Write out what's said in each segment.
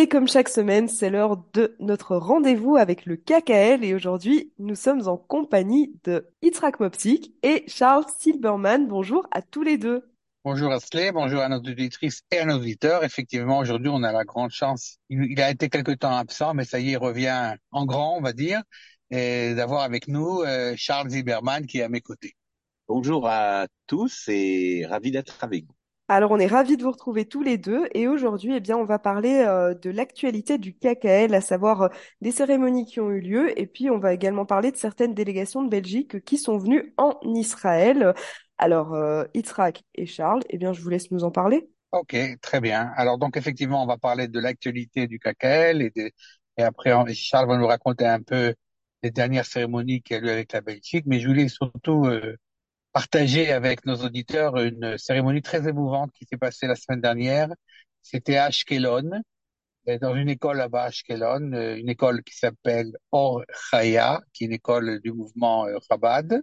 Et comme chaque semaine, c'est l'heure de notre rendez-vous avec le KKL et aujourd'hui, nous sommes en compagnie de Yitzhak Mopsik et Charles Silberman. Bonjour à tous les deux. Bonjour Asley, bonjour à nos auditrices et à nos auditeurs. Effectivement, aujourd'hui, on a la grande chance. Il, a été quelque temps absent, mais ça y est, il revient en grand, on va dire, et d'avoir avec nous euh, Charles Zilberman qui est à mes côtés. Bonjour à tous et ravi d'être avec vous. Alors, on est ravis de vous retrouver tous les deux et aujourd'hui, eh bien, on va parler euh, de l'actualité du KKL, à savoir euh, des cérémonies qui ont eu lieu et puis on va également parler de certaines délégations de Belgique qui sont venues en Israël. Alors, euh, Yitzhak et Charles, eh bien, je vous laisse nous en parler. Ok, très bien. Alors, donc, effectivement, on va parler de l'actualité du KKL et, et après, Charles va nous raconter un peu les dernières cérémonies qu'il y a eu avec la Belgique, mais je voulais surtout euh, partager avec nos auditeurs une cérémonie très émouvante qui s'est passée la semaine dernière. C'était à Ashkelon, dans une école là-bas à Ashkelon, euh, une école qui s'appelle Or Chaya, qui est une école du mouvement euh, Chabad,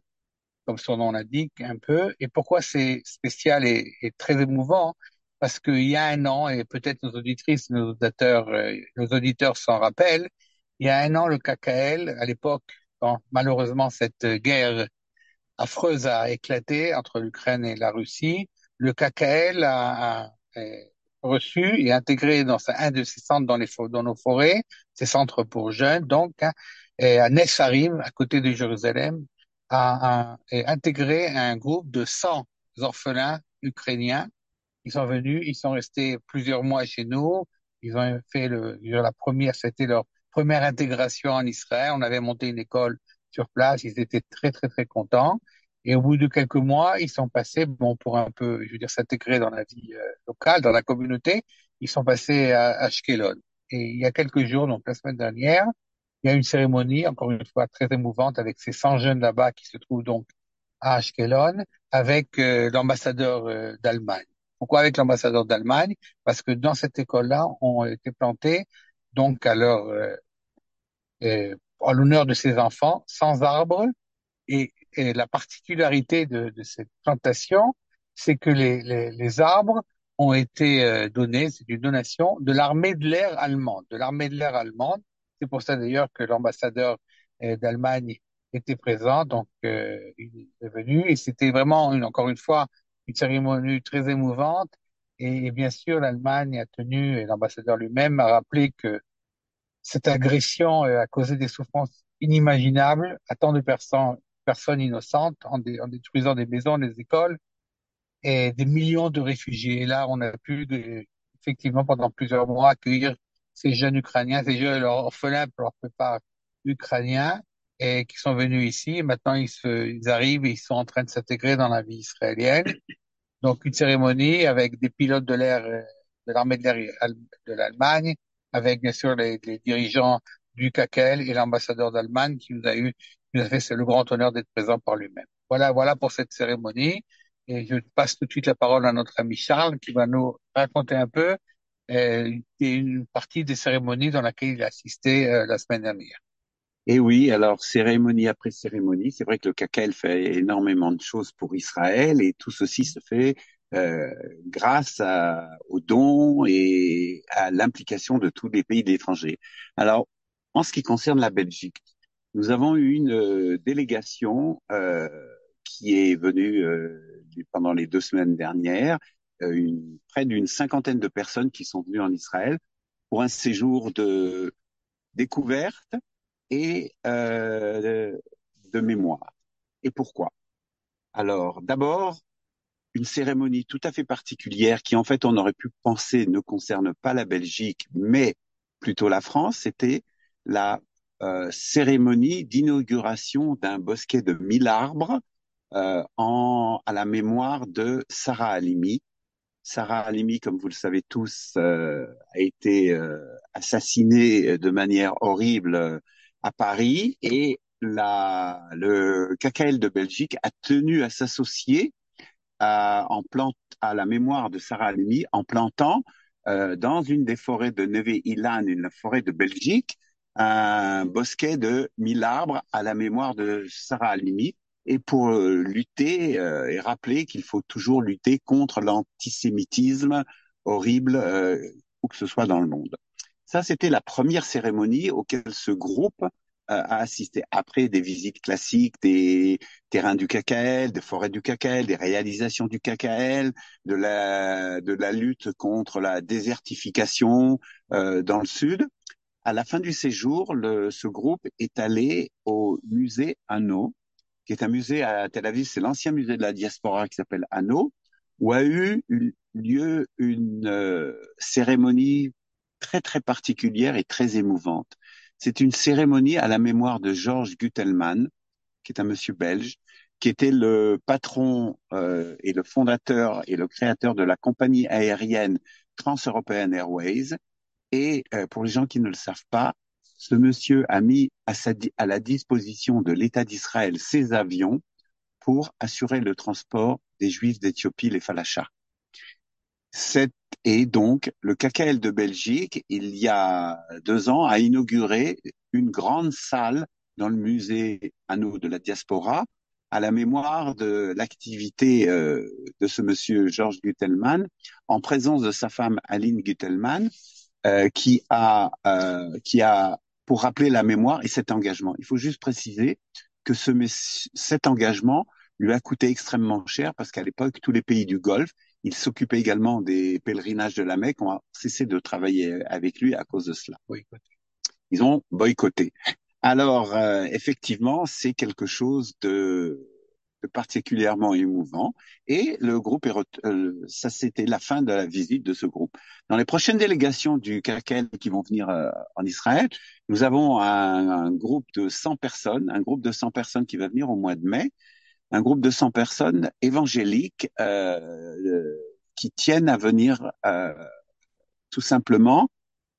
comme son nom l'indique un peu. Et pourquoi c'est spécial et, et, très émouvant? Parce qu'il y a un an, et peut-être nos auditrices, nos auditeurs, euh, nos auditeurs s'en rappellent, il y a un an, le KKL, à l'époque, quand malheureusement cette guerre affreuse a éclaté entre l'Ukraine et la Russie, le KKL a, reçu et intégré dans un de ses centres dans, nos forêts, ces centres pour jeunes, donc, hein, et à Nessarim, à côté de Jérusalem, a, intégré un groupe de 100 orphelins ukrainiens. Ils sont venus, ils sont restés plusieurs mois chez nous. Ils ont fait la première, c'était leur première intégration en Israël. On avait monté une école sur place. Ils étaient très, très, très contents. Et au bout de quelques mois, ils sont passés, bon, pour un peu, je veux dire, s'intégrer dans la vie euh, locale, dans la communauté, ils sont passés à Ashkelon. Et il y a quelques jours, donc la semaine dernière, il y a une cérémonie, encore une fois, très émouvante avec ces 100 jeunes là-bas qui se trouvent donc à Ashkelon avec euh, l'ambassadeur euh, d'Allemagne. Pourquoi avec l'ambassadeur d'Allemagne? Parce que dans cette école-là, ont été plantés, donc à leur, euh, en l'honneur de ces enfants, sans arbres. Et, et la particularité de, de, cette plantation, c'est que les, les, les, arbres ont été donnés, c'est une donation de l'armée de l'air allemande, de l'armée de l'air allemande c'est pour ça d'ailleurs que l'ambassadeur euh, d'Allemagne était présent, donc euh, il est venu et c'était vraiment, une, encore une fois, une cérémonie très émouvante. Et, bien sûr, l'Allemagne a tenu, et l'ambassadeur lui-même a rappelé que cette agression euh, a causé des souffrances inimaginables à tant de personnes, personnes innocentes en, détruisant des maisons, des écoles et des millions de réfugiés. Et là, on a pu effectivement pendant plusieurs mois accueillir ces jeunes Ukrainiens, ces jeunes orphelins pour leur prépa ukrainiens, et qui sont venus ici. Maintenant, ils, se, ils arrivent et ils sont en train de s'intégrer dans la vie israélienne. Donc, une cérémonie avec des pilotes de l'air euh, de l'armée de l'Allemagne, avec bien sûr les, dirigeants du KKL et l'ambassadeur d'Allemagne qui nous a eu, nous a fait le grand honneur d'être présent par lui-même. Voilà, voilà pour cette cérémonie. Et je passe tout de suite la parole à notre ami Charles qui va nous raconter un peu euh, une partie des cérémonies dans laquelle il a assisté euh, la semaine dernière. Et oui, alors cérémonie après cérémonie, c'est vrai que le KKL fait énormément de choses pour Israël et tout ceci se fait euh, grâce à, aux dons et à l'implication de tous les pays d'étrangers. Alors, en ce qui concerne la Belgique, nous avons eu une euh, délégation euh, qui est venue euh, pendant les deux semaines dernières euh, une, près d'une cinquantaine de personnes qui sont venues en Israël pour un séjour de découverte et de mémoire. Et pourquoi? Alors, d'abord, une cérémonie tout à fait particulière qui, en fait, on aurait pu penser ne concerne pas la Belgique, mais plutôt la France, c'était la euh, cérémonie d'inauguration d'un bosquet de mille arbres euh, en, à la mémoire de Sarah Halimi, Sarah Halimi, comme vous le savez tous, euh, a été euh, assassinée de manière horrible à Paris. Et la, le KKL de Belgique a tenu à s'associer à, en plant, à la mémoire de Sarah Halimi en plantant euh, dans une des forêts de Neve-Ilan, une forêt de Belgique, un bosquet de mille arbres à la mémoire de Sarah Halimi et pour euh, lutter euh, et rappeler qu'il faut toujours lutter contre l'antisémitisme horrible euh, où que ce soit dans le monde. Ça, c'était la première cérémonie auquel ce groupe a assisté. Après des visites classiques des terrains du KKL, des forêts du KKL, des réalisations du KKL, de la, de la lutte contre la désertification euh, dans le sud. À la fin du séjour, le, ce groupe est allé au musée Anno, qui est un musée à Tel Aviv, c'est l'ancien musée de la diaspora qui s'appelle Anno, où a eu lieu une euh, cérémonie très très particulière et très émouvante. C'est une cérémonie à la mémoire de Georges Gutelmann, qui est un monsieur belge, qui était le patron euh, et le fondateur et le créateur de la compagnie aérienne Trans-European Airways. Et euh, pour les gens qui ne le savent pas, ce monsieur a mis à, sa, à la disposition de l'État d'Israël ses avions pour assurer le transport des Juifs d'Éthiopie, les Falachas. Et donc, le KKL de Belgique, il y a deux ans, a inauguré une grande salle dans le musée Anneau de la diaspora à la mémoire de l'activité euh, de ce monsieur Georges Gutelmann, en présence de sa femme Aline Gutelmann, euh, qui a euh, qui a pour rappeler la mémoire et cet engagement. Il faut juste préciser que ce, cet engagement lui a coûté extrêmement cher parce qu'à l'époque, tous les pays du Golfe il s'occupait également des pèlerinages de la Mecque. On a cessé de travailler avec lui à cause de cela. Ils ont boycotté. Alors, euh, effectivement, c'est quelque chose de, particulièrement émouvant. Et le groupe, est euh, ça c'était la fin de la visite de ce groupe. Dans les prochaines délégations du KKL qui vont venir euh, en Israël, nous avons un, un, groupe de 100 personnes, un groupe de 100 personnes qui va venir au mois de mai un groupe de 100 personnes évangéliques euh, qui tiennent à venir euh, tout simplement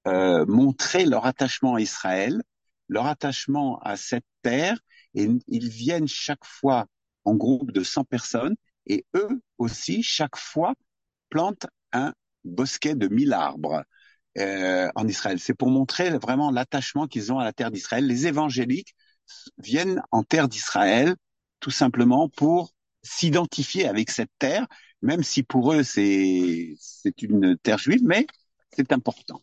euh, montrer leur attachement à Israël, leur attachement à cette terre, et ils viennent chaque fois en groupe de 100 personnes, et eux aussi, chaque fois, plantent un bosquet de 1000 arbres. Euh, en Israël. C'est pour montrer vraiment l'attachement qu'ils ont à la terre d'Israël. Les évangéliques viennent en terre d'Israël tout simplement pour s'identifier avec cette terre, même si pour eux c'est c'est une terre juive, mais c'est important.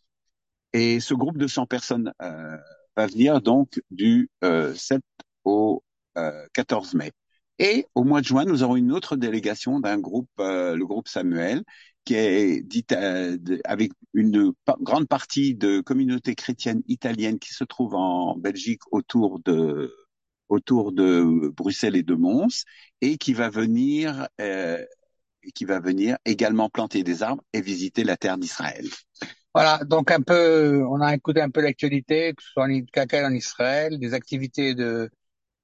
Et ce groupe de 100 personnes euh, va venir donc du euh, 7 au euh, 14 mai. Et au mois de juin, nous aurons une autre délégation d'un groupe, euh, le groupe Samuel, qui est dit euh, avec une grande partie de communautés chrétiennes italiennes qui se trouvent en Belgique autour de autour de Bruxelles et de Mons et qui va venir euh, qui va venir également planter des arbres et visiter la terre d'Israël. Voilà, donc un peu, on a écouté un peu l'actualité, que ce soit en en Israël, des activités de,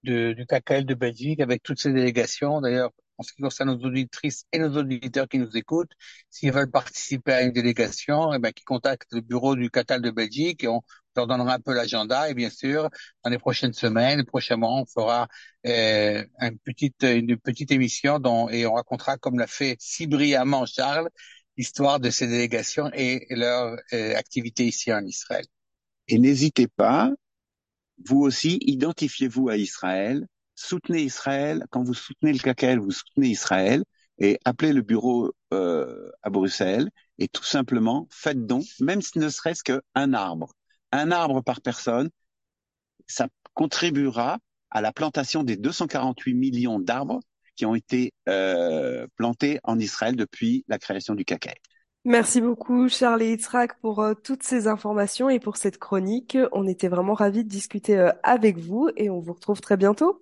de du KKL de Belgique avec toutes ces délégations. D'ailleurs, en ce qui concerne nos auditrices et nos auditeurs qui nous écoutent, s'ils veulent participer à une délégation, eh ben, qui contactent le bureau du KKL de Belgique et on, leur donnera un peu l'agenda et bien sûr, dans les prochaines semaines, prochainement, on fera euh, une petite une petite émission dont et on racontera comme l'a fait si brillamment Charles l'histoire de ces délégations et leur euh, activité ici en Israël. Et n'hésitez pas, vous aussi, identifiez-vous à Israël, soutenez Israël. Quand vous soutenez le KKL, vous soutenez Israël et appelez le bureau euh, à Bruxelles et tout simplement faites don, même si ne serait-ce qu'un arbre un arbre par personne, ça contribuera à la plantation des 248 millions d'arbres qui ont été euh, plantés en Israël depuis la création du cacao. Merci beaucoup Charles et Itzrak pour euh, toutes ces informations et pour cette chronique. On était vraiment ravis de discuter avec vous et on vous retrouve très bientôt.